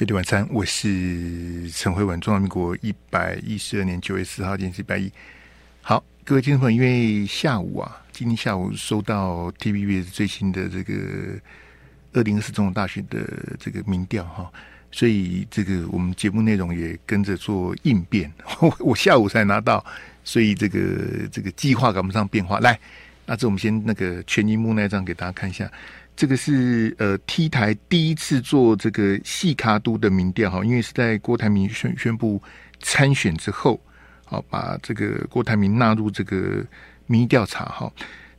费力晚餐，我是陈慧文。中华民国一百一十二年九月四号，今天是礼拜一。好，各位听众朋友，因为下午啊，今天下午收到 t v b 最新的这个二零二四总统大选的这个民调哈，所以这个我们节目内容也跟着做应变。我下午才拿到，所以这个这个计划赶不上变化。来，那这我们先那个全银幕那张给大家看一下。这个是呃 T 台第一次做这个细卡都的民调哈，因为是在郭台铭宣宣布参选之后，好把这个郭台铭纳入这个民意调查哈。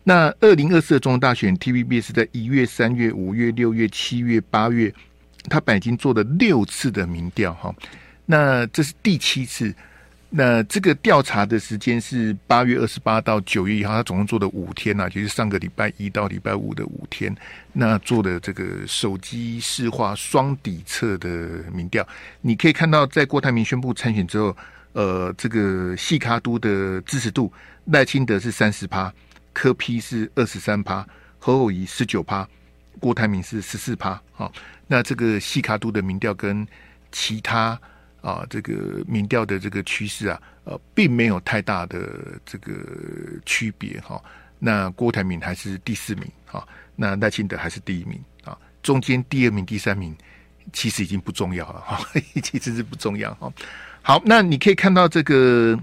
那二零二四的总统大选，TVB 是在一月、三月、五月、六月、七月、八月，他本来已经做了六次的民调哈，那这是第七次。那这个调查的时间是八月二十八到九月一号，他总共做了五天呐、啊，就是上个礼拜一到礼拜五的五天。那做的这个手机市话双底侧的民调，你可以看到，在郭台铭宣布参选之后，呃，这个细卡都的支持度，赖清德是三十趴，柯 P 是二十三趴，侯友宜十九趴，郭台铭是十四趴。好，那这个细卡都的民调跟其他。啊，这个民调的这个趋势啊，呃，并没有太大的这个区别哈。那郭台铭还是第四名啊，那赖清德还是第一名啊。中间第二名、第三名其实已经不重要了哈，其实是不重要哈。好，那你可以看到这个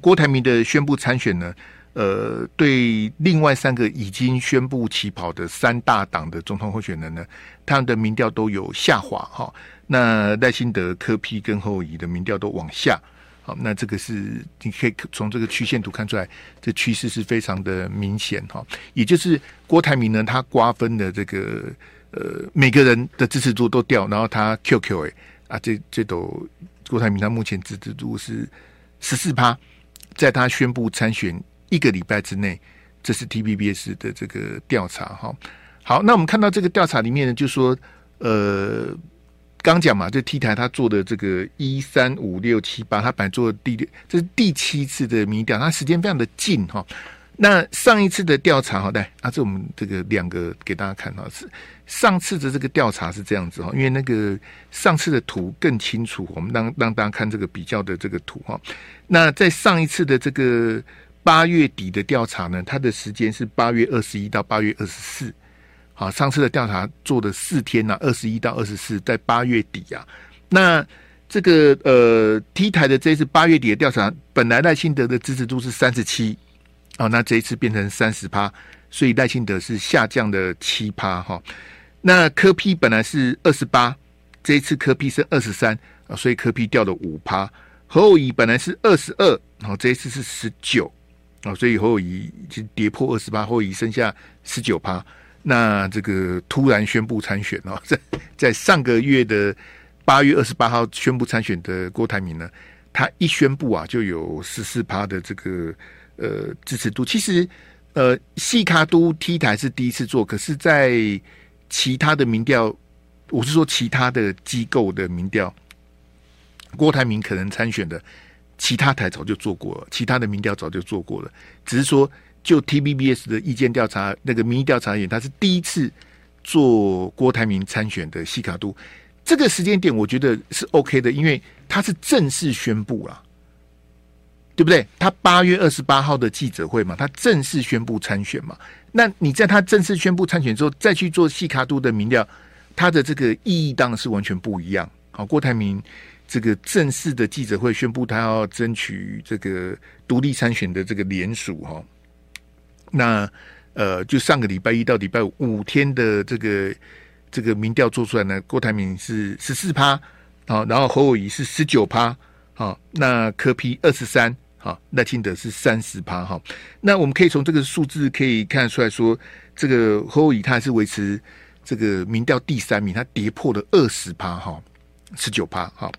郭台铭的宣布参选呢，呃，对另外三个已经宣布起跑的三大党的总统候选人呢，他们的民调都有下滑哈。那赖清德、柯 P 跟侯友的民调都往下，好，那这个是你可以从这个曲线图看出来，这趋势是非常的明显哈。也就是郭台铭呢，他瓜分的这个呃每个人的支持度都掉，然后他 QQ 哎啊，这这都郭台铭他目前支持度是十四趴，在他宣布参选一个礼拜之内，这是 TVBS 的这个调查哈。好，那我们看到这个调查里面呢，就说呃。刚讲嘛，就 T 台他做的这个一三五六七八，他摆做第六，这是第七次的民调，他时间非常的近哈。那上一次的调查哈，来啊，这我们这个两个给大家看哈，是上次的这个调查是这样子哈，因为那个上次的图更清楚，我们让让大家看这个比较的这个图哈。那在上一次的这个八月底的调查呢，它的时间是八月二十一到八月二十四。好，上次的调查做的四天呐、啊，二十一到二十四，在八月底啊。那这个呃，T 台的这一次八月底的调查，本来赖清德的支持度是三十七，哦，那这一次变成三十趴，所以赖清德是下降了七趴哈。那柯 P 本来是二十八，这一次柯 P 是二十三啊，所以柯 P 掉了五趴。侯友宜本来是二十二，然后这一次是十九啊，所以侯友宜就跌破二十八，侯友宜剩下十九趴。那这个突然宣布参选哦，在在上个月的八月二十八号宣布参选的郭台铭呢，他一宣布啊，就有十四趴的这个呃支持度。其实呃，细卡都 T 台是第一次做，可是，在其他的民调，我是说其他的机构的民调，郭台铭可能参选的，其他台早就做过了，其他的民调早就做过了，只是说。就 TVBS 的意见调查，那个民意调查员，他是第一次做郭台铭参选的西卡都，这个时间点我觉得是 OK 的，因为他是正式宣布了，对不对？他八月二十八号的记者会嘛，他正式宣布参选嘛。那你在他正式宣布参选之后，再去做西卡都的民调，他的这个意义当然是完全不一样。好，郭台铭这个正式的记者会宣布他要争取这个独立参选的这个联署哈。那呃，就上个礼拜一到礼拜五五天的这个这个民调做出来呢，郭台铭是十四趴，好，然后侯友宜是十九趴，好，那柯 P 二十三，好，赖清德是三十趴，哈，那我们可以从这个数字可以看出来说，这个侯友宜他还是维持这个民调第三名，他跌破了二十趴，哈，十九趴，好，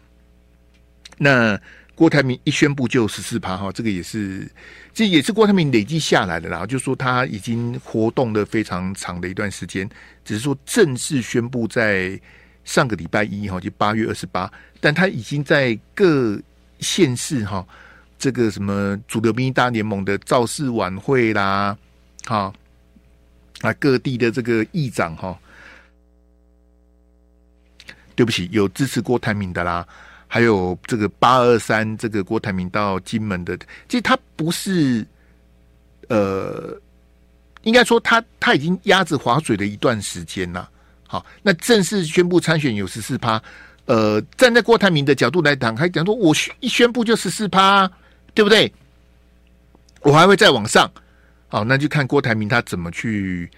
那。郭台铭一宣布就十四趴哈，这个也是，这也是郭台铭累积下来的啦。就说他已经活动了非常长的一段时间，只是说正式宣布在上个礼拜一哈，就八月二十八，但他已经在各县市哈，这个什么主流民意大联盟的造势晚会啦，哈啊各地的这个议长哈。对不起，有支持郭台铭的啦，还有这个八二三这个郭台铭到金门的，其实他不是，呃，应该说他他已经鸭子划水了一段时间了。好，那正式宣布参选有十四趴，呃，站在郭台铭的角度来讲，还讲说我一宣布就十四趴，对不对？我还会再往上，好，那就看郭台铭他怎么去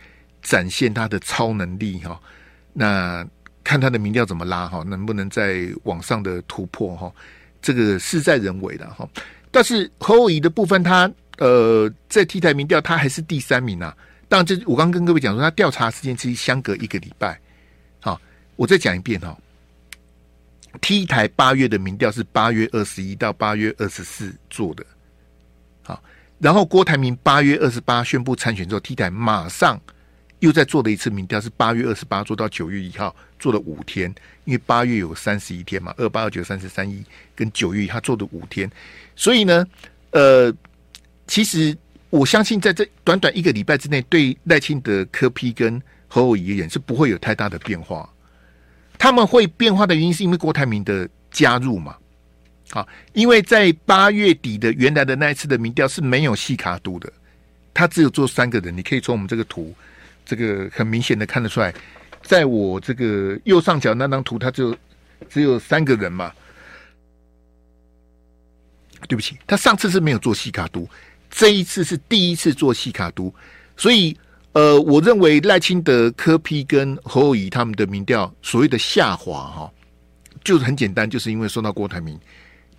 展现他的超能力哈。那看他的民调怎么拉哈，能不能再往上的突破哈？这个事在人为的哈。但是侯友宜的部分，他呃在 T 台民调他还是第三名啊。当然，这我刚跟各位讲说，他调查时间其实相隔一个礼拜。好，我再讲一遍哈。T 台八月的民调是八月二十一到八月二十四做的。好，然后郭台铭八月二十八宣布参选之后，T 台马上又在做了一次民调，是八月二十八做到九月一号，做了五天。因为八月有三十一天嘛，二八二九三十三一跟九月一号做的五天，所以呢，呃，其实。我相信在这短短一个礼拜之内，对赖清德、柯 P 跟侯友宜而言是不会有太大的变化。他们会变化的原因是因为郭台铭的加入嘛？好，因为在八月底的原来的那一次的民调是没有细卡度的，他只有做三个人。你可以从我们这个图，这个很明显的看得出来，在我这个右上角那张图，它就只有三个人嘛。对不起，他上次是没有做细卡都。这一次是第一次做细卡都，所以呃，我认为赖清德、柯 P 跟侯友宜他们的民调所谓的下滑哈，就是很简单，就是因为受到郭台铭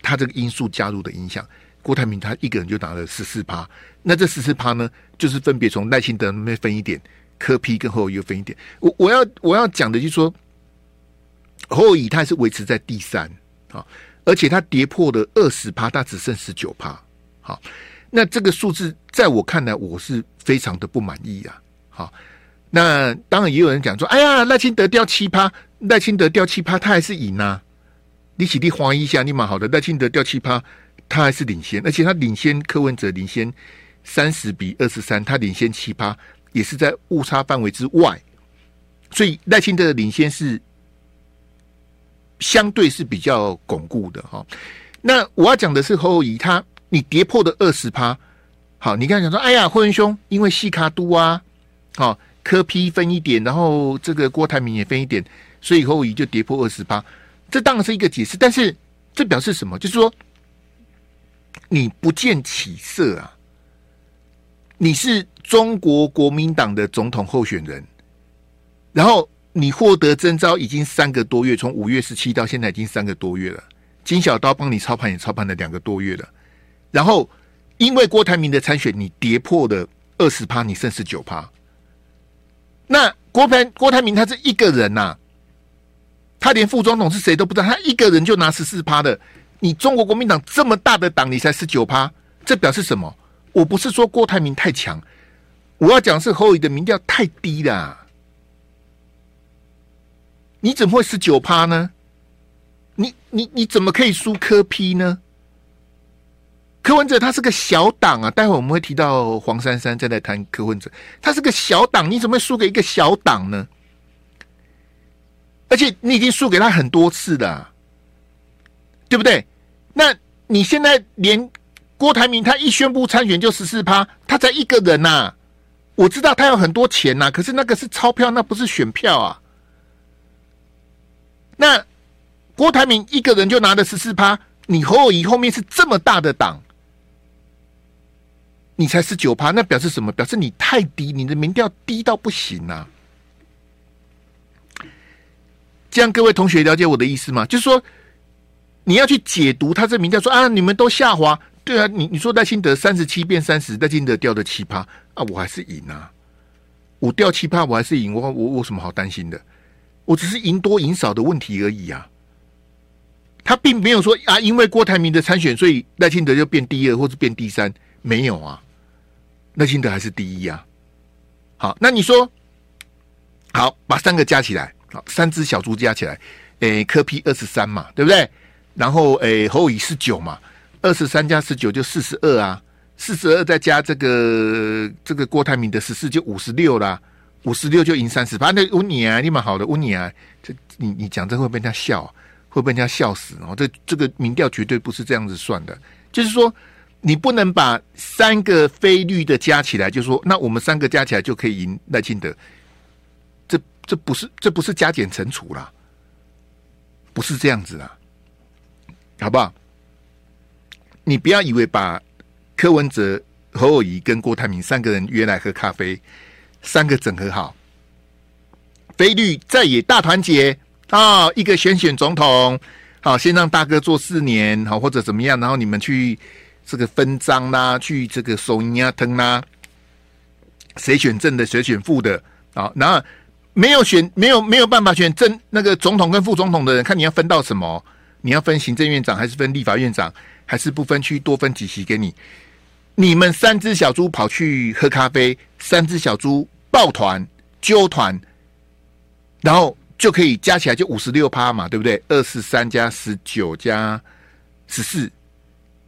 他这个因素加入的影响，郭台铭他一个人就拿了十四趴，那这十四趴呢，就是分别从赖清德那边分一点，柯 P 跟侯友宜又分一点。我我要我要讲的就是说，侯友宜他是维持在第三啊，而且他跌破了二十趴，他只剩十九趴，好。那这个数字在我看来，我是非常的不满意啊！好，那当然也有人讲说：“哎呀，赖清德掉七趴，赖清德掉七趴，他还是赢啊！”你起立怀疑一下，你蛮好的，赖清德掉七趴，他还是领先，而且他领先柯文哲领先三十比二十三，他领先七趴，也是在误差范围之外，所以赖清德的领先是相对是比较巩固的哈。那我要讲的是侯友宜他。你跌破的二十趴，好，你刚才讲说，哎呀，霍文兄，因为细卡都啊，好，科 P 分一点，然后这个郭台铭也分一点，所以侯友宜就跌破二十趴，这当然是一个解释，但是这表示什么？就是说你不见起色啊，你是中国国民党的总统候选人，然后你获得征召已经三个多月，从五月十七到现在已经三个多月了，金小刀帮你操盘也操盘了两个多月了。然后，因为郭台铭的参选，你跌破了二十趴，你剩十九趴。那郭台郭台铭他是一个人呐、他连副总统是谁都不知道，他一个人就拿十四趴的。你中国国民党这么大的党，你才十九趴，这表示什么？我不是说郭台铭太强，我要讲是侯友的民调太低了。你怎么会十九趴呢？你你你怎么可以输柯 P 呢？柯文哲他是个小党啊，待会我们会提到黄珊珊再来谈柯文哲，他是个小党，你怎么会输给一个小党呢？而且你已经输给他很多次了，对不对？那你现在连郭台铭他一宣布参选就十四趴，他才一个人呐、我知道他有很多钱呐、可是那个是钞票，那不是选票啊。那郭台铭一个人就拿了十四趴，你侯友宜后面是这么大的党。你才十九趴，那表示什么？表示你太低，你的民调低到不行啊！这样各位同学了解我的意思吗？就是说，你要去解读他这民调，说啊，你们都下滑，对啊，你你说赖清德三十七变三十，赖清德掉的七趴啊，我还是赢啊，我掉七趴我还是赢，我我我什么好担心的？我只是赢多赢少的问题而已啊！他并没有说啊，因为郭台铭的参选，所以赖清德就变第二或者变第三，没有啊。赖清德还是第一、啊，好，那你说，好，把三个加起来，好，三只小猪加起来，诶，柯 P 二十三嘛，对不对？然后诶，侯友宜十九嘛，二十三加十九就四十二啊，四十二再加这个这个郭台铭的十四就五十六啦，五十六就赢三十八，那问你啊，你蛮好的，问你啊，这你你讲这会被人家笑，会被人家笑死哦。这这个民调绝对不是这样子算的，就是说你不能把三个非绿的加起来，就说那我们三个加起来就可以赢赖清德，这这不是这不是加减乘除啦，不是这样子啦，好不好？你不要以为把柯文哲、侯友谊跟郭台铭三个人约来喝咖啡。三个整合好，非律在野大团结啊！一个选选总统，好，先让大哥做四年，好或者怎么样，然后你们去这个分赃啦，去这个收银啊腾啦，谁选正的，谁选副的啊？然后没有选，没有没有办法选正那个总统跟副总统的人，看你要分到什么？你要分行政院长，还是分立法院长，还是不分区多分几席给你？你们三只小猪跑去喝咖啡，三只小猪抱团揪团，然后就可以加起来就五十六趴嘛，对不对？二十三加十九加十四，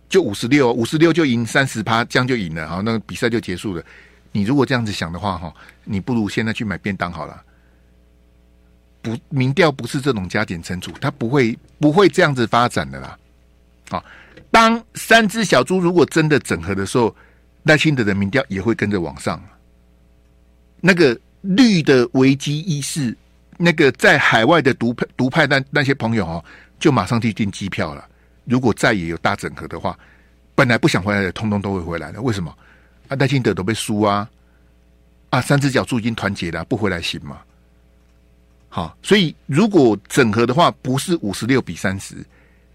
就五十六，五十六就赢三十趴，这样就赢了，好，那比赛就结束了。你如果这样子想的话，哈，你不如现在去买便当好了。不，民调不是这种加减乘除，它不会不会这样子发展的啦。好。当三只小猪如果真的整合的时候，赖清德的民调也会跟着往上。那个绿的危机意识，那个在海外的独派独派那那些朋友哦，就马上去订机票了。如果再也有大整合的话，本来不想回来的，通通都会回来的。为什么？啊，赖清德都被输啊！啊，三只小猪已经团结了，不回来行吗？好，所以如果整合的话，不是五十六比三十。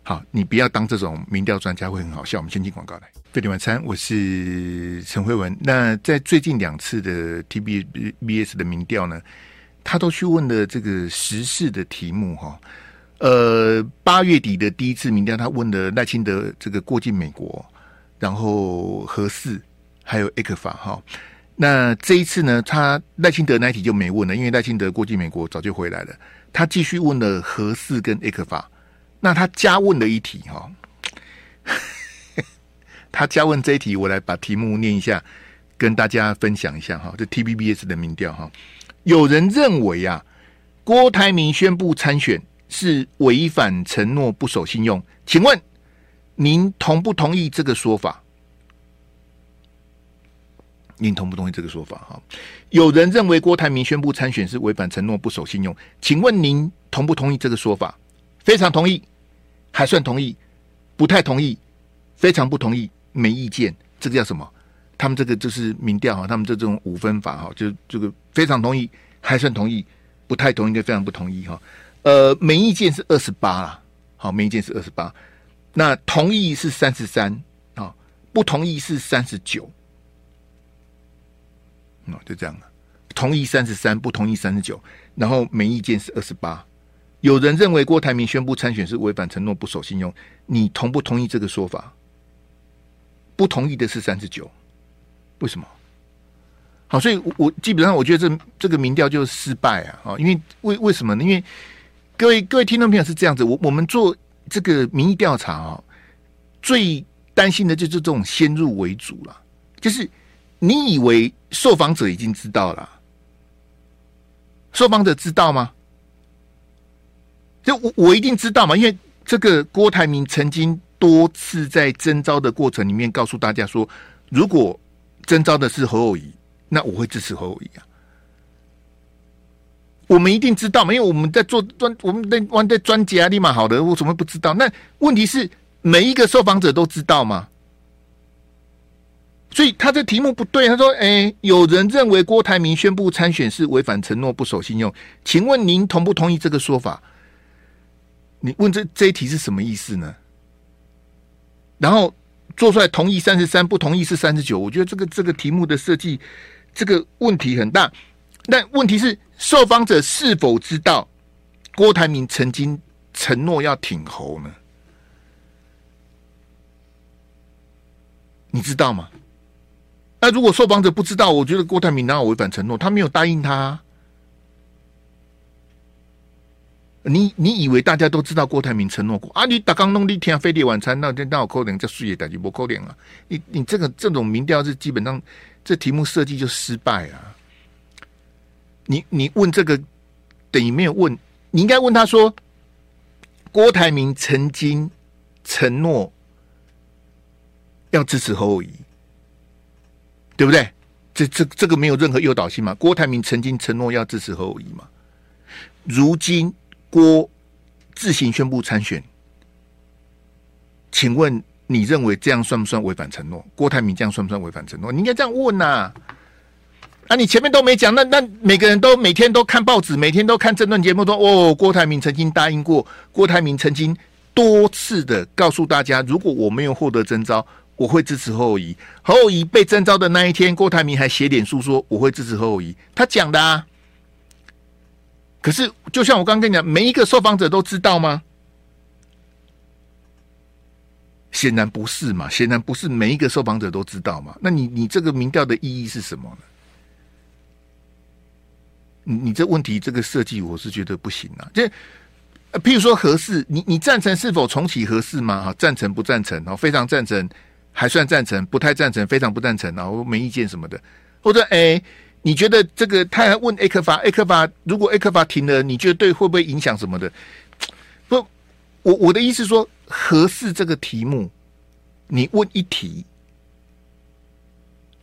好，你不要当这种民调专家会很好笑。我们先进广告来。费迪晚餐，我是陈慧文。那在最近两次的 T B B S 的民调呢，他都去问了这个时事的题目哈。呃，八月底的第一次民调，他问了赖清德这个过境美国，然后核四还有艾克法哈。那这一次呢，他赖清德那一题就没问了，因为赖清德过境美国早就回来了。他继续问了核四跟艾克法。那他加问的一题哈，他加问这一题，我来把题目念一下，跟大家分享一下哈。这 T B B S 的民调哈，有人认为啊，郭台铭宣布参选是违反承诺、不守信用，请问您同不同意这个说法？您同不同意这个说法？哈，有人认为郭台铭宣布参选是违反承诺、不守信用，请问您同不同意这个说法？非常同意，还算同意，不太同意，非常不同意，没意见。这个叫什么？他们这个就是民调哈，他们这种五分法哈，就这个非常同意，还算同意，不太同意就非常不同意哈。呃，没意见是二十八啦，好，没意见是二十八，那同意是三十三啊，不同意是三十九，哦，就这样了。同意三十三，不同意三十九，然后没意见是二十八。有人认为郭台铭宣布参选是违反承诺、不守信用，你同不同意这个说法？不同意的是三十九，为什么？好，所以我，我基本上我觉得这这个民调就是失败啊！啊，因为为为什么呢？因为各位各位听众朋友是这样子，我我们做这个民意调查啊，最担心的就是这种先入为主了，就是你以为受访者已经知道了，受访者知道吗？就我我一定知道嘛，因为这个郭台铭曾经多次在征召的过程里面告诉大家说，如果征召的是侯友宜，那我会支持侯友宜啊。我们一定知道嘛，因为我们在做专，我们在玩的专家立马好的，我怎么不知道？那问题是每一个受访者都知道吗？所以他这题目不对。他说：“哎，有人认为郭台铭宣布参选是违反承诺、不守信用，请问您同不同意这个说法？”你问这这一题是什么意思呢？然后做出来同意三十三，不同意是三十九。我觉得这个这个题目的设计，这个问题很大。但问题是，受访者是否知道郭台铭曾经承诺要挺侯呢？你知道吗？那如果受访者不知道，我觉得郭台铭哪有违反承诺？他没有答应他啊。你你以为大家都知道郭台铭承诺过啊？你打刚弄一天飞碟晚餐，那那我扣脸叫树叶打击不扣脸啊？你你这个这种民调是基本上这题目设计就失败啊！你你问这个等于没有问，你应该问他说，郭台铭曾经承诺要支持侯友宜，对不对？这这这个没有任何诱导性嘛？郭台铭曾经承诺要支持侯友宜嘛？如今郭自行宣布参选，请问你认为这样算不算违反承诺？郭台铭这样算不算违反承诺？你应该这样问呐、啊！你前面都没讲，那那每个人都每天都看报纸，每天都看政论节目，说哦，郭台铭曾经答应过，郭台铭曾经多次的告诉大家，如果我没有获得征召。我会支持侯友宜。侯友宜被征召的那一天，郭台铭还写脸书说我会支持侯友宜。他讲的啊。可是，就像我刚刚跟你讲，每一个受访者都知道吗？显然不是嘛，显然不是每一个受访者都知道嘛。那你你这个民调的意义是什么呢？你你这问题这个设计，我是觉得不行啊。这譬如说合适，你你赞成是否重启合适吗？哈，赞成不赞成？哦，非常赞成。还算赞成，不太赞成，非常不赞成，然后没意见什么的，或者哎，你觉得这个？他还问 A 克法，A 克法如果 A 克法停了，你觉得对会不会影响什么的？不，我我的意思说，合适这个题目，你问一题，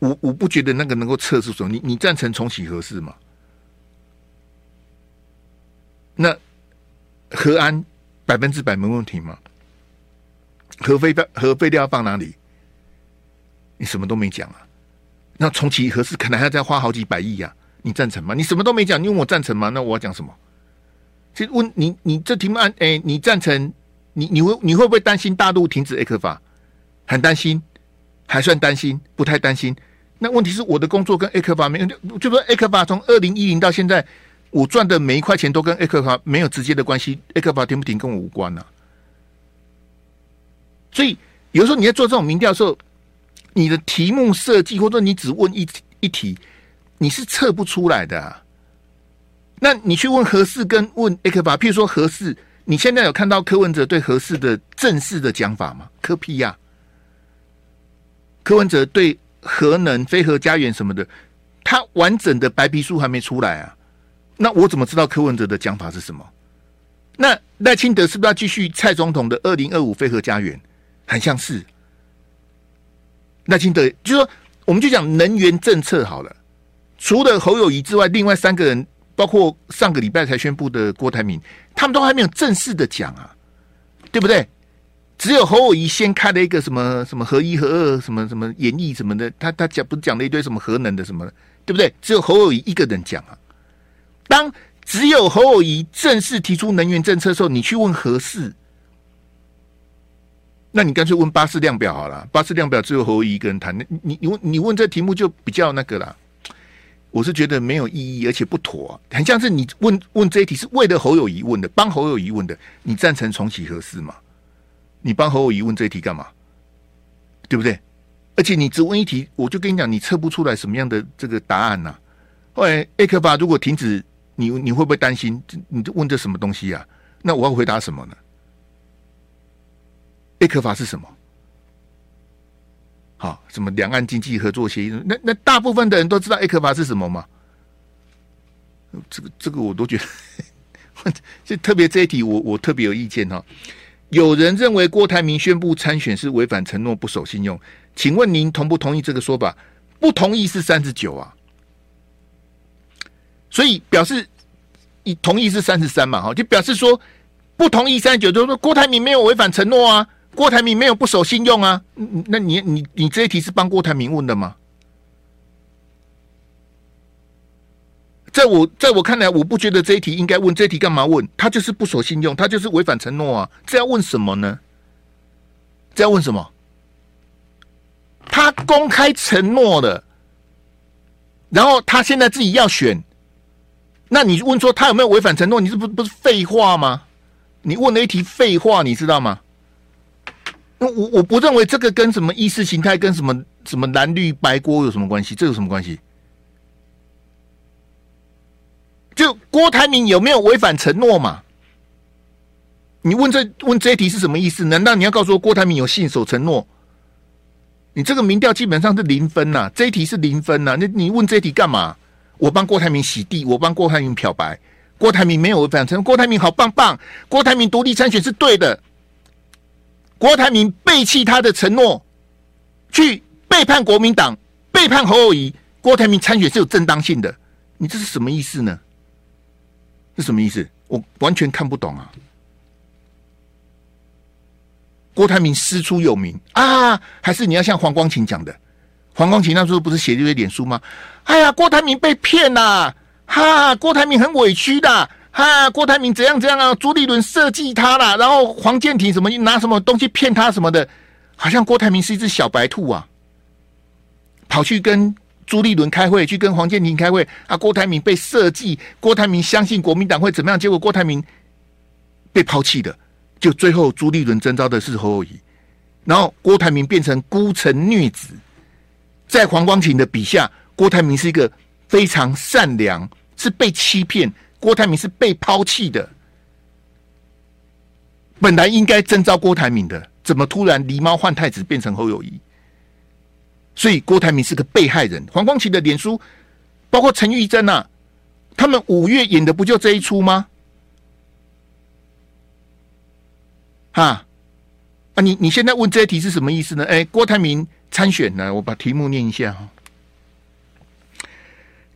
我我不觉得那个能够测试什么。你你赞成重启合适吗？那核安百分之百没问题吗？核废料核废料放哪里？你什么都没讲啊？那重启核四可能还要再花好几百亿呀、啊？你赞成吗？你什么都没讲，你问我赞成吗？那我要讲什么？其实问你，你这题目按哎，你赞成？你你会你会不会担心大陆停止 ECFA？很担心，还算担心，不太担心。那问题是我的工作跟 ECFA 没有，就说 ECFA 从二零一零到现在，我赚的每一块钱都跟 ECFA 没有直接的关系，ECFA 停不停跟我无关呐、啊。所以有时候你在做这种民调的时候。你的题目设计，或者你只问一一题，你是测不出来的啊。那你去问核四跟问 A 克法，譬如说核四，你现在有看到柯文哲对核四的正式的讲法吗？柯 P 呀，柯文哲对核能、非核家园什么的，他完整的白皮书还没出来啊。那我怎么知道柯文哲的讲法是什么？那赖清德是不是要继续蔡总统的二零二五非核家园？很像是。赖清德就说，我们就讲能源政策好了。除了侯友宜之外，另外三个人，包括上个礼拜才宣布的郭台铭，他们都还没有正式的讲啊，对不对？只有侯友谊先开了一个什么什么核一核二什么什么演绎什么的，他他讲不是讲了一堆什么核能的什么的，对不对？只有侯友谊一个人讲啊。当只有侯友谊正式提出能源政策的时候，你去问何事。那你干脆问巴氏量表好了，巴氏量表只有侯友宜一个人谈，你你你问你问这题目就比较那个啦。我是觉得没有意义，而且不妥，很像是你问问这一题是为了侯友谊问的，帮侯友谊问的，你赞成重启核四吗？你帮侯友谊问这一题干嘛？对不对？而且你只问一题，我就跟你讲，你测不出来什么样的这个答案呐、啊。后来 A 克巴如果停止，你你会不会担心？你问这什么东西啊？那我要回答什么呢？A 克法是什么？好，什么两岸经济合作协议？那那大部分的人都知道 A 克法是什么吗？这个这个我都觉得，就特别这一题我，我我特别有意见哈。有人认为郭台铭宣布参选是违反承诺、不守信用，请问您同不同意这个说法？不同意是三十九啊，所以表示你同意是三十三嘛？哈，就表示说不同意三十九，就是说郭台铭没有违反承诺啊。郭台铭没有不守信用啊？那你你你这一题是帮郭台铭问的吗？在我在我看来，我不觉得这一题应该问。这一题干嘛问？他就是不守信用，他就是违反承诺啊！这要问什么呢？这要问什么？他公开承诺了，然后他现在自己要选，那你问说他有没有违反承诺？你这不不是废话吗？你问了一题废话，你知道吗？我我不认为这个跟什么意识形态、跟什么什么蓝绿白锅有什么关系？这有什么关系？就郭台铭有没有违反承诺嘛？你问这问这一题是什么意思？难道你要告诉我郭台铭有信守承诺？你这个民调基本上是零分呐，这一题是零分呐。那你问这一题干嘛？我帮郭台铭洗地，我帮郭台铭漂白，郭台铭没有违反承诺，郭台铭好棒棒，郭台铭独立参选是对的，郭台铭背弃他的承诺，去背叛国民党，背叛侯友宜，郭台铭参选是有正当性的，你这是什么意思呢？是什么意思？我完全看不懂啊！郭台铭师出有名啊，还是你要像黄光芹讲的？黄光芹那时候不是写了一堆脸书吗？哎呀，郭台铭被骗呐！哈，郭台铭很委屈的。哈，郭台铭怎样怎样啊？朱立伦设计他了，然后黄健庭什么拿什么东西骗他什么的，好像郭台铭是一只小白兔啊，跑去跟朱立伦开会，去跟黄健庭开会啊。郭台铭被设计，郭台铭相信国民党会怎么样？结果郭台铭被抛弃的，就最后朱立伦征召的是侯友宜，然后郭台铭变成孤城孽子。在黄光芹的笔下，郭台铭是一个非常善良，是被欺骗。郭台铭是被抛弃的，本来应该征召郭台铭的，怎么突然狸猫换太子变成侯友宜？所以郭台铭是个被害人。黄光芹的脸书，包括陈玉珍啊，他们五月演的不就这一出吗？哈啊，你你现在问这一题是什么意思呢？哎，郭台铭。参选呢？我把题目念一下哈。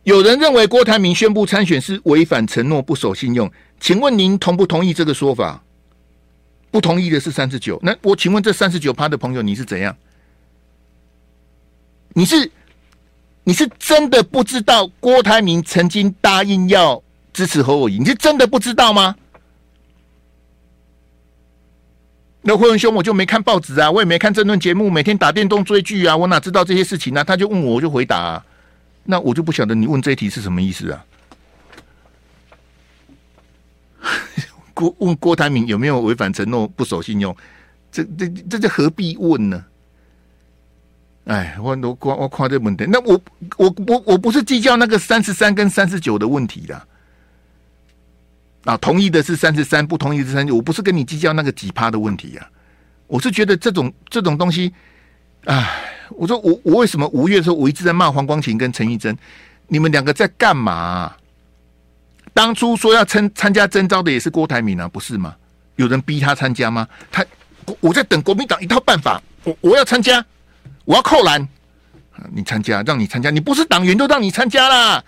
有人认为郭台铭宣布参选是违反承诺、不守信用，请问您同不同意这个说法？不同意的是三十九。那我请问这三十九趴的朋友，你是怎样？你是你是真的不知道郭台铭曾经答应要支持侯友宜？你是真的不知道吗？那霍文兄，我就没看报纸啊，我也没看政论节目，每天打电动追剧啊，我哪知道这些事情呢、啊？他就问我，我就回答、那我就不晓得你问这一题是什么意思啊？郭问郭台铭有没有违反承诺、不守信用？这这这这何必问呢？哎，我我我我夸这问题，那我我我我不是计较那个三十三跟三十九的问题的。啊，同意的是三十三，不同意是三十九。我不是跟你计较那个几趴的问题呀、啊，我是觉得这种这种东西，哎，我说我我为什么五月的时候我一直在骂黄光芹跟陈玉珍，你们两个在干嘛、当初说要参参加征召的也是郭台铭啊，不是吗？有人逼他参加吗？他我在等国民党一套办法，我我要参加，我要扣篮，你参加，让你参加，你不是党员都让你参加啦，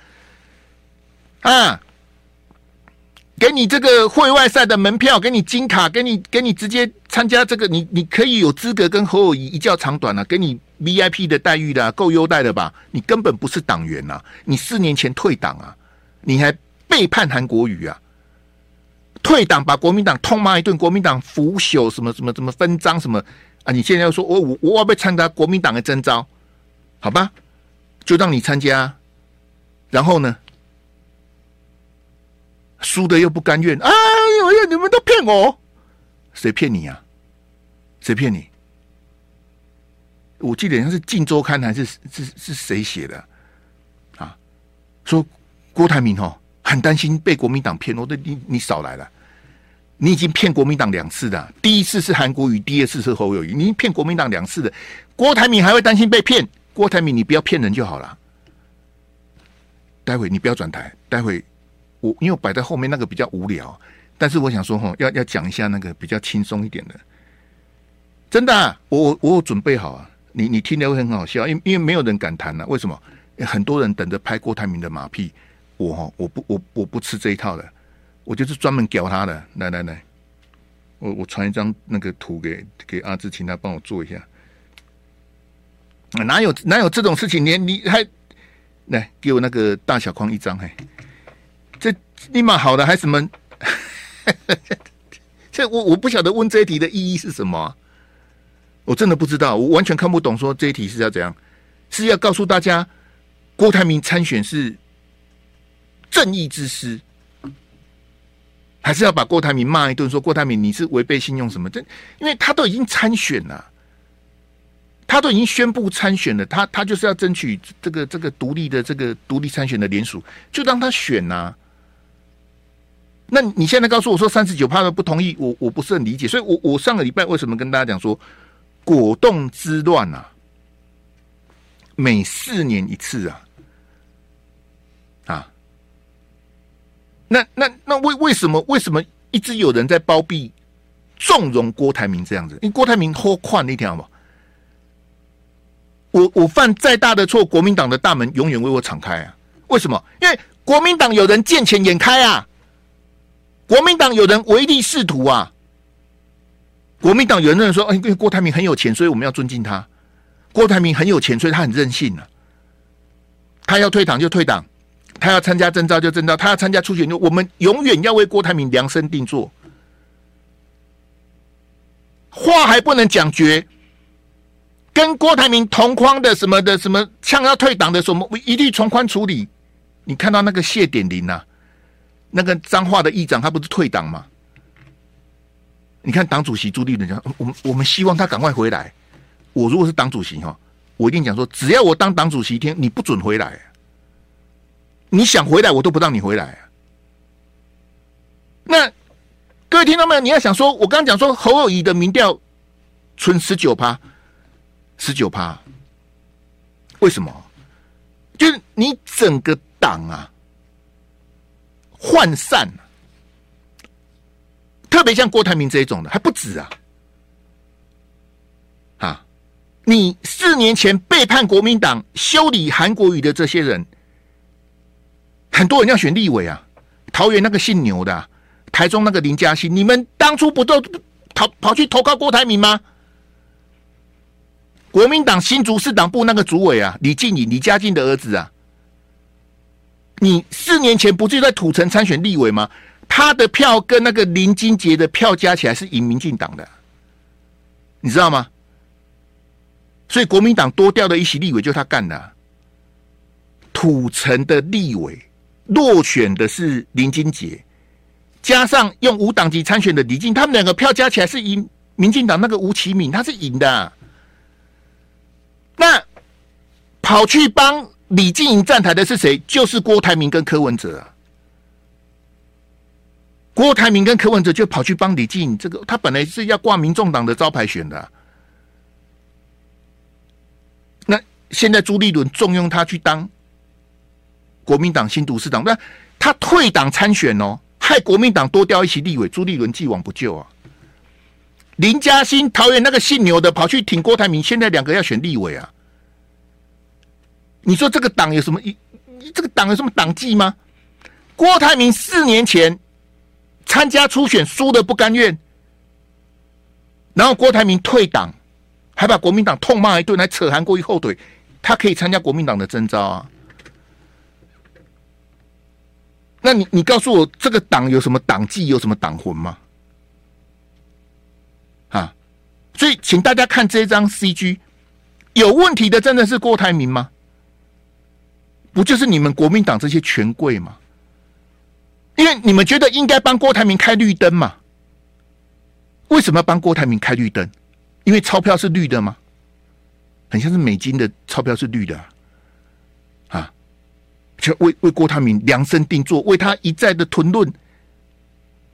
啊！给你这个会外赛的门票，给你金卡，给你给你直接参加这个，你你可以有资格跟侯友谊一较长短了、啊，给你 VIP 的待遇的、够优待的吧？你根本不是党员呐、啊，你四年前退党啊，你还背叛韩国瑜啊，退党把国民党痛骂一顿，国民党腐朽什么什么什么分赃什么啊？你现在要说我我我要不要参加国民党的征召？好吧，就让你参加，然后呢？输的又不甘愿，哎呦呀！你们都骗我，谁骗你啊？谁骗你？我记得好像是《晋周刊》还是是是谁写的啊？说郭台铭哦，很担心被国民党骗。我的你你少来了，你已经骗国民党两次了。第一次是韩国瑜，第二次是侯友谊，你骗国民党两次的，郭台铭还会担心被骗？郭台铭，你不要骗人就好了。待会你不要转台，待会。我因为摆在后面那个比较无聊，但是我想说哈，要要讲一下那个比较轻松一点的。真的、我我我有准备好啊，你你听了会很好笑，因因为没有人敢谈了、啊。为什么？很多人等着拍郭台铭的马屁，我哈我不我我不吃这一套的，我就是专门屌他的。来来来，我我传一张那个图给给阿志，请他帮我做一下。哪有哪有这种事情？你你还来给我那个大小框一张嘿。立马好的还什么？这我我不晓得问这一题的意义是什么、我真的不知道，我完全看不懂。说这一题是要怎样？是要告诉大家郭台铭参选是正义之师，还是要把郭台铭骂一顿？说郭台铭你是违背信用什么？这因为他都已经参选了，他都已经宣布参选了，他他就是要争取这个这个独立的这个独立参选的联署，就让他选呐、那你现在告诉我说三十九趴的不同意，我我不是很理解，所以我我上个礼拜为什么跟大家讲说果冻之乱啊，每四年一次啊，啊，那那那为为什么为什么一直有人在包庇纵容郭台铭这样子？因为郭台铭好宽那条嘛，我我犯再大的错，国民党的大门永远为我敞开啊！为什么？因为国民党有人见钱眼开啊，国民党有人唯利是图啊，国民党有人说，哎，因为郭台铭很有钱，所以我们要尊敬他。郭台铭很有钱，所以他很任性啊。他要退党就退党，他要参加征召就征召，他要参加初选就，我们永远要为郭台铭量身定做。话还不能讲绝，跟郭台铭同框的什么的什么，像要退党的什么，我一律从宽处理。你看到那个谢点林呐、啊，那个彰化的议长，他不是退党吗？你看党主席朱立伦讲，我们我们希望他赶快回来。我如果是党主席哈，我一定讲说，只要我当党主席一天，你不准回来。你想回来，我都不让你回来。那各位听到没有？你要想说，我刚刚讲说侯友宜的民调存十九趴，十九趴，为什么？就是你整个党啊涣散，特别像郭台铭这一种的还不止啊。啊你四年前背叛国民党、修理韩国瑜的这些人，很多人要选立委啊。桃园那个姓牛的，台中那个林嘉欣，你们当初不都跑跑去投靠郭台铭吗？国民党新竹市党部那个主委啊，李静颖、李嘉靖的儿子啊，你四年前不是在土城参选立委吗？他的票跟那个林金杰的票加起来是赢民进党的，你知道吗？所以国民党多掉的一席立委就是他干的，土城的立委落选的是林金杰，加上用无党籍参选的李进，他们两个票加起来是赢民进党那个吴其敏，他是赢的，那跑去帮李静莹站台的是谁？就是郭台铭跟柯文哲，郭台铭跟柯文哲就跑去帮李静莹，这个他本来是要挂民众党的招牌选的，啊。现在朱立伦重用他去当国民党新董事长，那他退党参选哦，害国民党多掉一席立委，朱立伦既往不咎啊。林嘉欣桃园那个姓牛的跑去挺郭台铭，现在两个要选立委啊。你说这个党有什么？这个党有什么党纪吗？郭台铭四年前参加初选输的不甘愿，然后郭台铭退党，还把国民党痛骂一顿，还扯韩国瑜后腿。他可以参加国民党的征召啊？那你你告诉我，这个党有什么党纪，有什么党魂吗？啊！所以，请大家看这张 CG，有问题的真的是郭台铭吗？不就是你们国民党这些权贵吗？因为你们觉得应该帮郭台铭开绿灯嘛？为什么要帮郭台铭开绿灯？因为钞票是绿的吗？很像是美金的钞票是绿的啊，啊，就为为郭台铭量身定做，为他一再的吞论，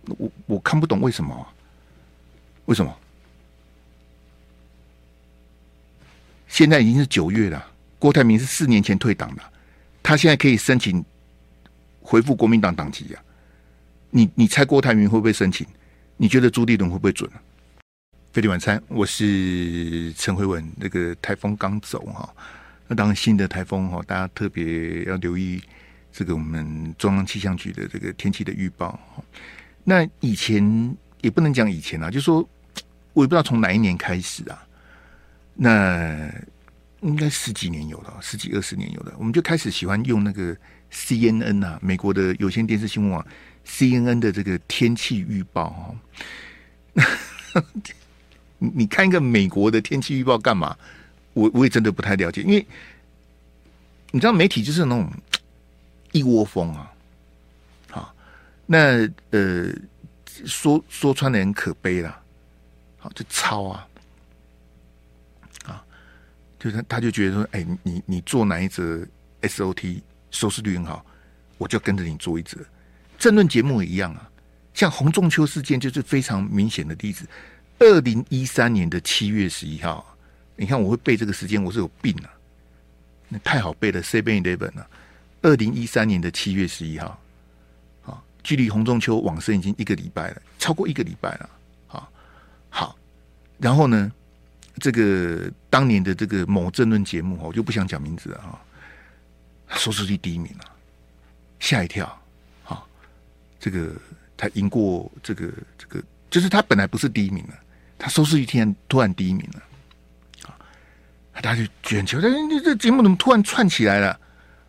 我我看不懂为什么，为什么？现在已经是九月了，郭台铭是四年前退党的，他现在可以申请回复国民党党籍呀？你你猜郭台铭会不会申请？你觉得朱立伦会不会准？飞碟晚餐，我是陈辉文。那个台风刚走哈，那当然新的台风哈，大家特别要留意这个我们中央气象局的这个天气的预报。那以前也不能讲以前啊，就说我也不知道从哪一年开始啊，那应该十几年有了，十几二十年有了，我们就开始喜欢用那个 CNN 啊，美国的有线电视新闻网 CNN 的这个天气预报哦。你看一个美国的天气预报干嘛？我我也真的不太了解，因为你知道媒体就是那种一窝蜂啊，好，那呃说说穿的很可悲啦，好就抄，啊，就是他他就觉得说，哎，你你做哪一则 SOT 收视率很好，我就跟着你做一则，政论节目也一样啊，像洪仲秋事件就是非常明显的例子。二零一三年的七月十一号，你看我会背这个时间，我是有病啊！那太好背了，Seven Eleven 啊！二零一三年的七月十一号，啊，距离洪仲秋往生已经一个礼拜了，超过一个礼拜了，啊，好，然后呢，这个当年的这个某政论节目，我就不想讲名字了哈，收视率第一名了，吓一跳，啊，这个他赢过这个这个，就是他本来不是第一名了，他收视率天突然第一名了。啊他就卷球，但你这节目怎么突然串起来了？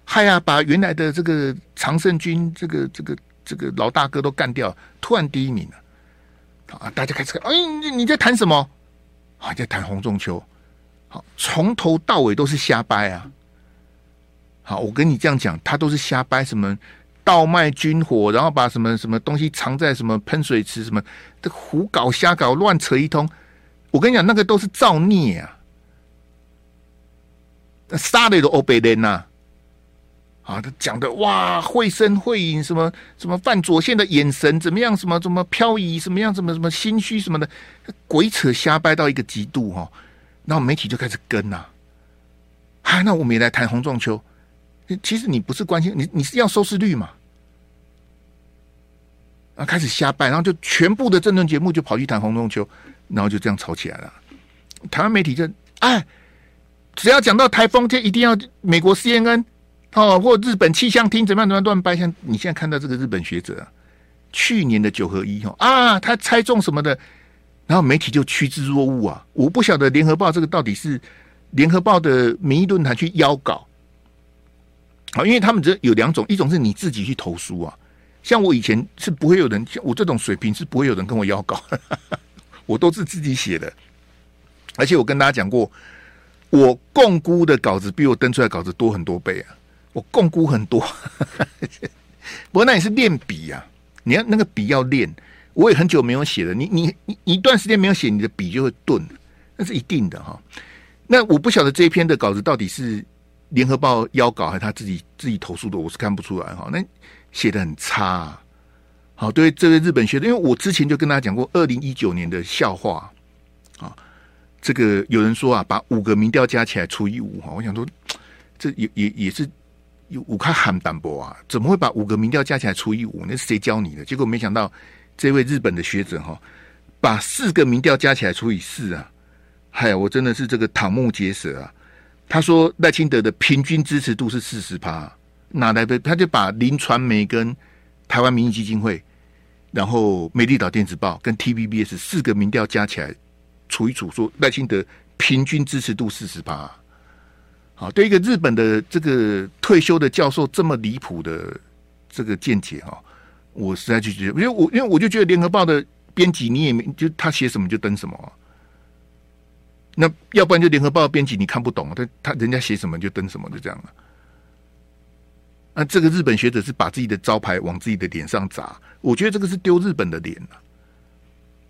嗨呀，把原来的这个常胜军这个这个这个老大哥都干掉，突然第一名了啊！大家开始看，哎，你你在谈什么？还，在谈洪仲丘。好，从头到尾都是瞎掰啊！好，我跟你这样讲，他都是瞎掰，什么倒卖军火，然后把什么什么东西藏在什么喷水池，什么这胡搞瞎搞，乱扯一通。我跟你讲，那个都是造孽啊！杀的都欧北人呐，啊，啊他讲的哇，绘声绘影，什么什么范左线的眼神怎么样，什么什么漂移，什么样，什么什么心虚什么的，鬼扯瞎掰到一个极度哈，然后媒体就开始跟呐，啊，那我们也来谈洪仲丘，其实你不是关心你，你是要收视率嘛，啊，开始瞎掰，然后就全部的政论节目就跑去谈洪仲丘，然后就这样吵起来了，台湾媒体就哎。只要讲到台风，就一定要美国 CNN 哦，或日本气象厅怎么样怎么样乱掰。像你现在看到这个日本学者啊，去年的九合一哦啊，他猜中什么的，然后媒体就趋之若鹜啊。我不晓得联合报这个到底是联合报的民意论坛去邀稿，好，因为他们这有两种，一种是你自己去投书啊，像我以前是不会有人，像我这种水平是不会有人跟我邀稿，我都是自己写的，而且我跟大家讲过。我共估的稿子比我登出来稿子多很多倍啊！我共估很多，不过那也是练笔啊。你要那个笔要练，我也很久没有写了。你你你一段时间没有写，你的笔就会钝，那是一定的哈。那我不晓得这一篇的稿子到底是联合报邀稿还是他自己自己投诉的，我是看不出来哈。那写的很差啊。好，对这位日本学者，因为我之前就跟他讲过二零一九年的笑话啊。这个有人说啊，把五个民调加起来除以五哈，我想说，这也也也是有五块喊单薄啊，怎么会把五个民调加起来除以五？那是谁教你的？结果没想到这位日本的学者哈，把四个民调加起来除以四啊，嗨，我真的是这个瞠目结舌啊！他说赖清德的平均支持度是四十趴，哪来的？他就把林传媒跟台湾民意基金会，然后美丽岛电子报跟 TVBS 四个民调加起来。除一除，说赖清德平均支持度四十八，好，对一个日本的这个退休的教授这么离谱的这个见解哈，我实在就觉得，因为我因为我就觉得联合报的编辑你也没就他写什么就登什么，那要不然就联合报编辑你看不懂，他他人家写什么就登什么，就这样了。那这个日本学者是把自己的招牌往自己的脸上砸，我觉得这个是丢日本的脸啊。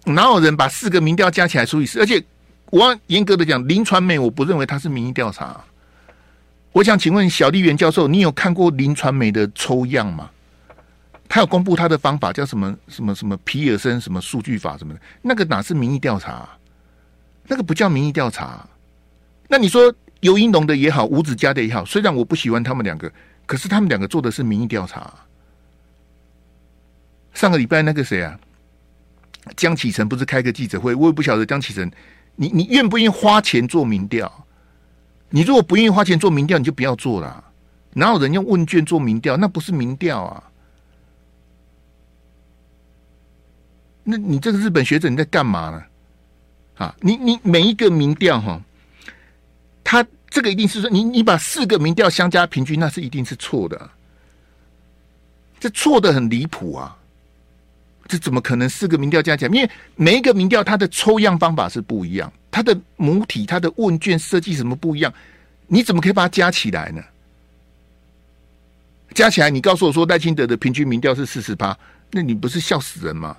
哪有人把四个民调加起来除以四？而且我要严格的讲，林传媒我不认为他是民意调查。我想请问小丽媛教授，你有看过林传媒的抽样吗？他有公布他的方法叫什么什么什么皮尔森什么数据法什么的？那个哪是民意调查？那个不叫民意调查。那你说尤英龙的也好，吴子嘉的也好，虽然我不喜欢他们两个，可是他们两个做的是民意调查。上个礼拜那个谁啊？江启臣不是开个记者会，我也不晓得江启臣，你你愿不愿意花钱做民调？你如果不愿意花钱做民调，你就不要做了。哪有人用问卷做民调？那不是民调啊！那你这个日本学者你在干嘛呢？啊，你你每一个民调哈，他这个一定是说你你把四个民调相加平均，那是一定是错的，这错的很离谱啊！这怎么可能四个民调加起来？因为每一个民调它的抽样方法是不一样，它的母体、它的问卷设计什么不一样？你怎么可以把它加起来呢？加起来，你告诉我说赖清德的平均民调是四十八，那你不是笑死人吗？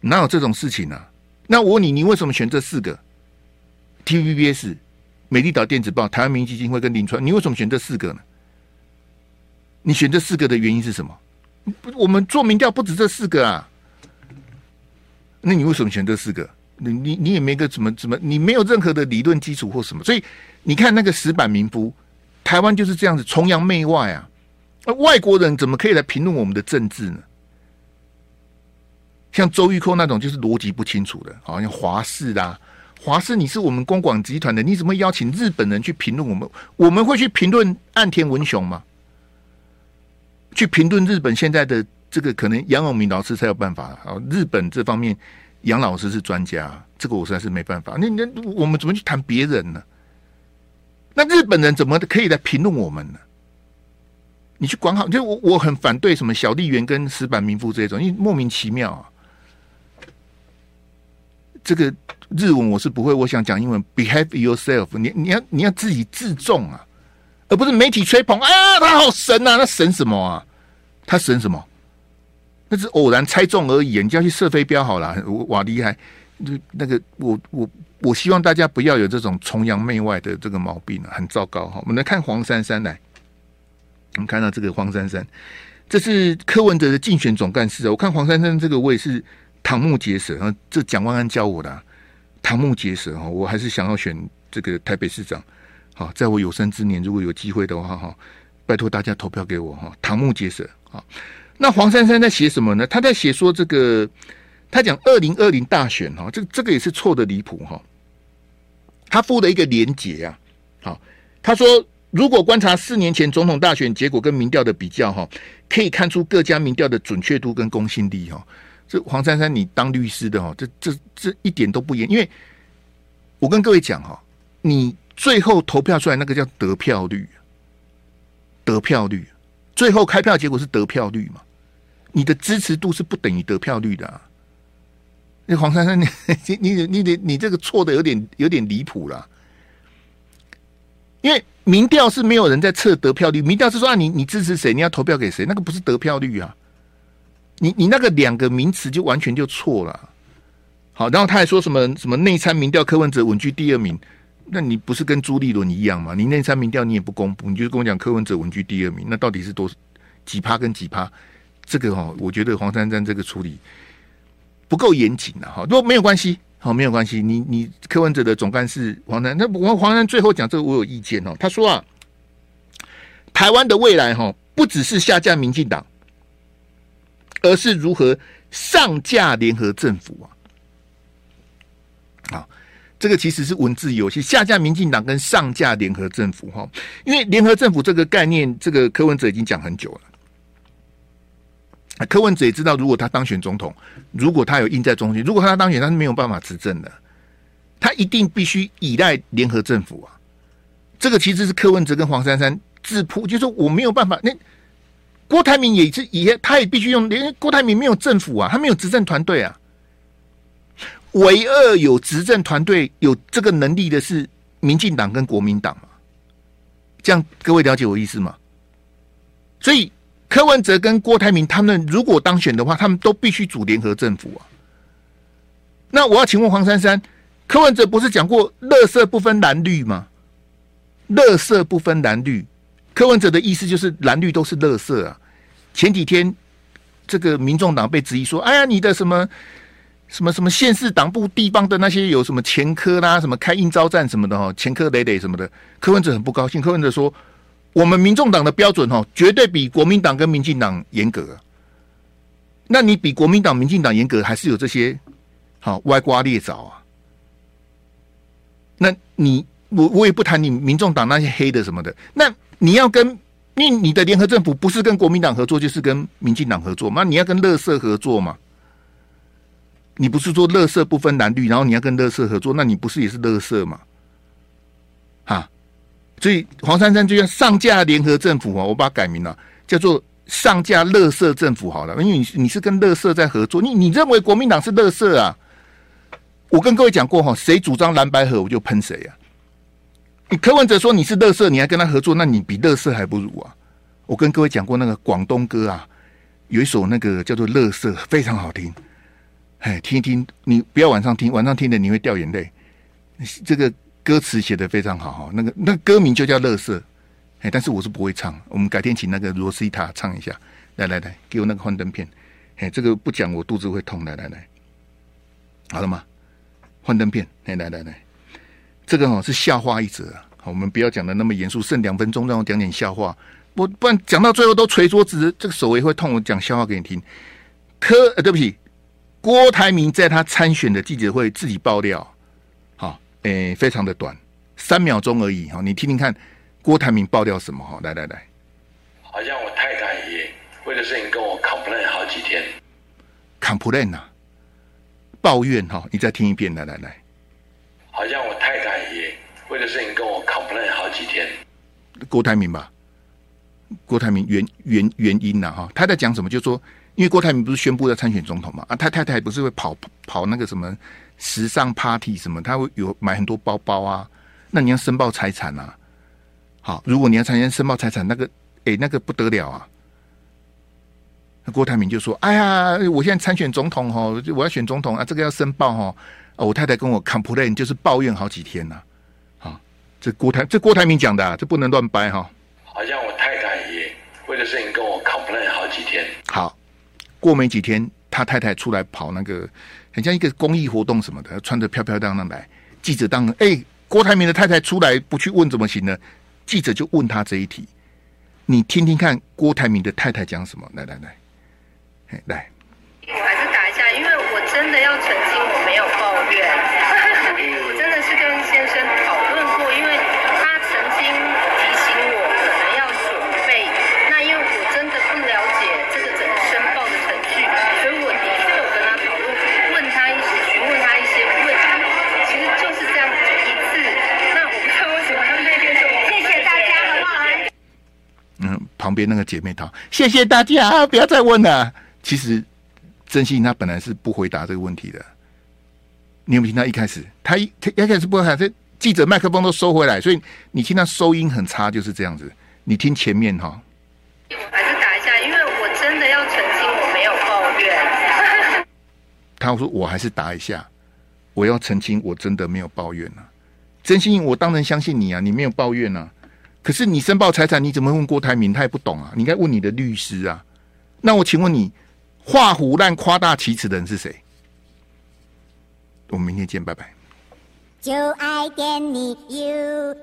哪有这种事情呢、啊？那我问你，你为什么选这四个？TVBS、美丽岛电子报、台湾民基金会跟林川，你为什么选这四个呢？你选这四个的原因是什么？我们做民调不止这四个啊。那你为什么选这四个？你你你也没个怎么怎么，你没有任何的理论基础或什么，所以你看那个石板民夫，台湾就是这样子崇洋媚外啊！那外国人怎么可以来评论我们的政治呢？像周玉蔻那种就是逻辑不清楚的，好像华视啦，华视你是我们公广集团的，你怎么邀请日本人去评论我们？我们会去评论岸田文雄吗？去评论日本现在的这个可能杨永明老师才有办法啊！日本这方面杨老师是专家，这个我实在是没办法。那那我们怎么去谈别人呢？那日本人怎么可以来评论我们呢？你去管好，就我我很反对什么小笠原跟石坂民夫这种，因为莫名其妙啊。这个日文我是不会，我想讲英文。Behave yourself，你你要你要自己自重啊，而不是媒体吹捧。啊，他好神啊，那神什么啊？他神什么？那是偶然猜中而已，你就要去射飞镖好了。哇，厉害！那那个，我我我希望大家不要有这种崇洋媚外的这个毛病啊，很糟糕哈。我们来看黄珊珊来，我们看到这个黄珊珊，这是柯文哲的竞选总干事。我看黄珊珊这个，我也是。瞠目结舌啊！这蒋万安教我的，瞠目结舌哈！我还是想要选这个台北市长。好，在我有生之年，如果有机会的话哈，拜托大家投票给我哈！瞠目结舌啊！那黄珊珊在写什么呢？他在写说这个，他讲二零二零大选哈，这这个也是错的离谱哈！他附了一个连结啊，好，他说如果观察四年前总统大选结果跟民调的比较哈，可以看出各家民调的准确度跟公信力哈。这黄珊珊，你当律师的哈，这这这一点都不严，因为我跟各位讲哈，你最后投票出来那个叫得票率，得票率，最后开票结果是得票率嘛？你的支持度是不等于得票率的。那黄珊珊，你你你你你你这个错的有点有点离谱了，因为民调是没有人在测得票率，民调是说啊，你你支持谁，你要投票给谁，那个不是得票率啊。你你那个两个名词就完全就错了，好，然后他还说什么什么内参民调柯文哲稳居第二名，那你不是跟朱立伦一样吗？你内参民调你也不公布，你就跟我讲柯文哲稳居第二名，那到底是多几趴跟几趴？这个哈，我觉得黄珊珊这个处理不够严谨了哈。如果没有关系，好，没有关系，你你柯文哲的总干事黄珊，那我黄珊珊最后讲这个我有意见哦，他说啊，台湾的未来哈，不只是下架民进党。而是如何上架联合政府啊？啊，这个其实是文字游戏，下架民进党跟上架联合政府哈，因为联合政府这个概念，这个柯文哲已经讲很久了。柯文哲也知道，如果他当选总统，如果他有印在中心，如果他当选，他是没有办法执政的，他一定必须依赖联合政府啊。这个其实是柯文哲跟黄珊珊自曝，就是说我没有办法那。郭台铭也是也，他也必须用，因为郭台铭没有政府啊，他没有执政团队啊。唯二有执政团队有这个能力的是民进党跟国民党嘛？这样各位了解我意思吗？所以柯文哲跟郭台铭他们如果当选的话，他们都必须组联合政府啊。那我要请问黄珊珊，柯文哲不是讲过“乐色不分蓝绿”吗？“乐色不分蓝绿”。柯文哲的意思就是蓝绿都是乐色啊！前几天这个民众党被质疑说：“哎呀，你的什么什么什么县市党部地方的那些有什么前科啦，什么开应招站什么的哈，前科累累什么的。”柯文哲很不高兴。柯文哲说：“我们民众党的标准哈，绝对比国民党跟民进党严格。那你比国民党、民进党严格，还是有这些好歪瓜裂枣啊？那你我我也不谈你民众党那些黑的什么的那。”你要跟，因为你的联合政府不是跟国民党合作，就是跟民进党合作嘛？你要跟乐色合作嘛？你不是说乐色不分蓝绿，然后你要跟乐色合作，那你不是也是乐色嘛？所以黄珊珊就要上架联合政府啊，我把它改名了，叫做上架乐色政府好了，因为你你是跟乐色在合作，你你认为国民党是乐色啊？我跟各位讲过哈，谁主张蓝白合，我就喷谁啊。你柯文哲说你是乐色，你还跟他合作，那你比乐色还不如啊！我跟各位讲过那个广东歌啊，有一首那个叫做《乐色》，非常好听，哎，听一听。你不要晚上听，晚上听的你会掉眼泪。这个歌词写得非常好哈，那个那歌名就叫《乐色》，哎，但是我是不会唱。我们改天请那个罗西塔唱一下。来来来，给我那个幻灯片。哎，这个不讲我肚子会痛。来来来，好了吗？幻灯片，哎，来来来。这个哦是笑话一则，好，我们不要讲的那么严肃，剩两分钟让我讲点笑话，我不然讲到最后都捶桌子，这个手也会痛。我讲笑话给你听。柯呃，对不起，郭台铭在他参选的记者会自己爆料，好，诶，非常的短，三秒钟而已哈，你听听看，郭台铭爆料什么哈？来来来，好像我太太也为了事情跟我 complain 好几天，complain 啊，抱怨哈，你再听一遍，来来来，好像我太太也为了事情跟我 complain 好几天，郭台铭吧，郭台铭原原原因呐哈，他在讲什么？就说。因为郭台铭不是宣布要参选总统嘛？啊，他太太不是会跑跑那个什么时尚 party 什么？他会有买很多包包啊。那你要申报财产啊。好，如果你要参加申报财产，那个诶、欸，那个不得了啊。那郭台铭就说：“哎呀，我现在参选总统哦，我要选总统啊，这个要申报哦。啊，我太太跟我 complain 就是抱怨好几天呐。啊，这郭台这郭台铭讲的，啊，这不能乱掰哈。好像我太太也为了事情跟我 complain 好几天。好。过没几天，他太太出来跑那个很像一个公益活动什么的，穿得漂漂亮亮来。记者当哎、郭台铭的太太出来不去问怎么行呢？记者就问他这一题，你听听看郭台铭的太太讲什么？来来来，来，旁边那个姐妹淘，谢谢大家，不要再问了。其实，真心怡他本来是不回答这个问题的。你有没有听到一开始？他一他一开始不回答，这记者麦克风都收回来，所以你听他收音很差，就是这样子。你听前面哈。我还是打一下，因为我真的要澄清，我没有抱怨。他说我还是答一下，我要澄清，我真的没有抱怨啊。真心，我当然相信你啊，你没有抱怨啊。可是你申报财产，你怎么问郭台铭？他也不懂啊！你应该问你的律师啊。那我请问你，画虎烂夸大其词的人是谁？我们明天见，拜拜。就爱点你 UFO。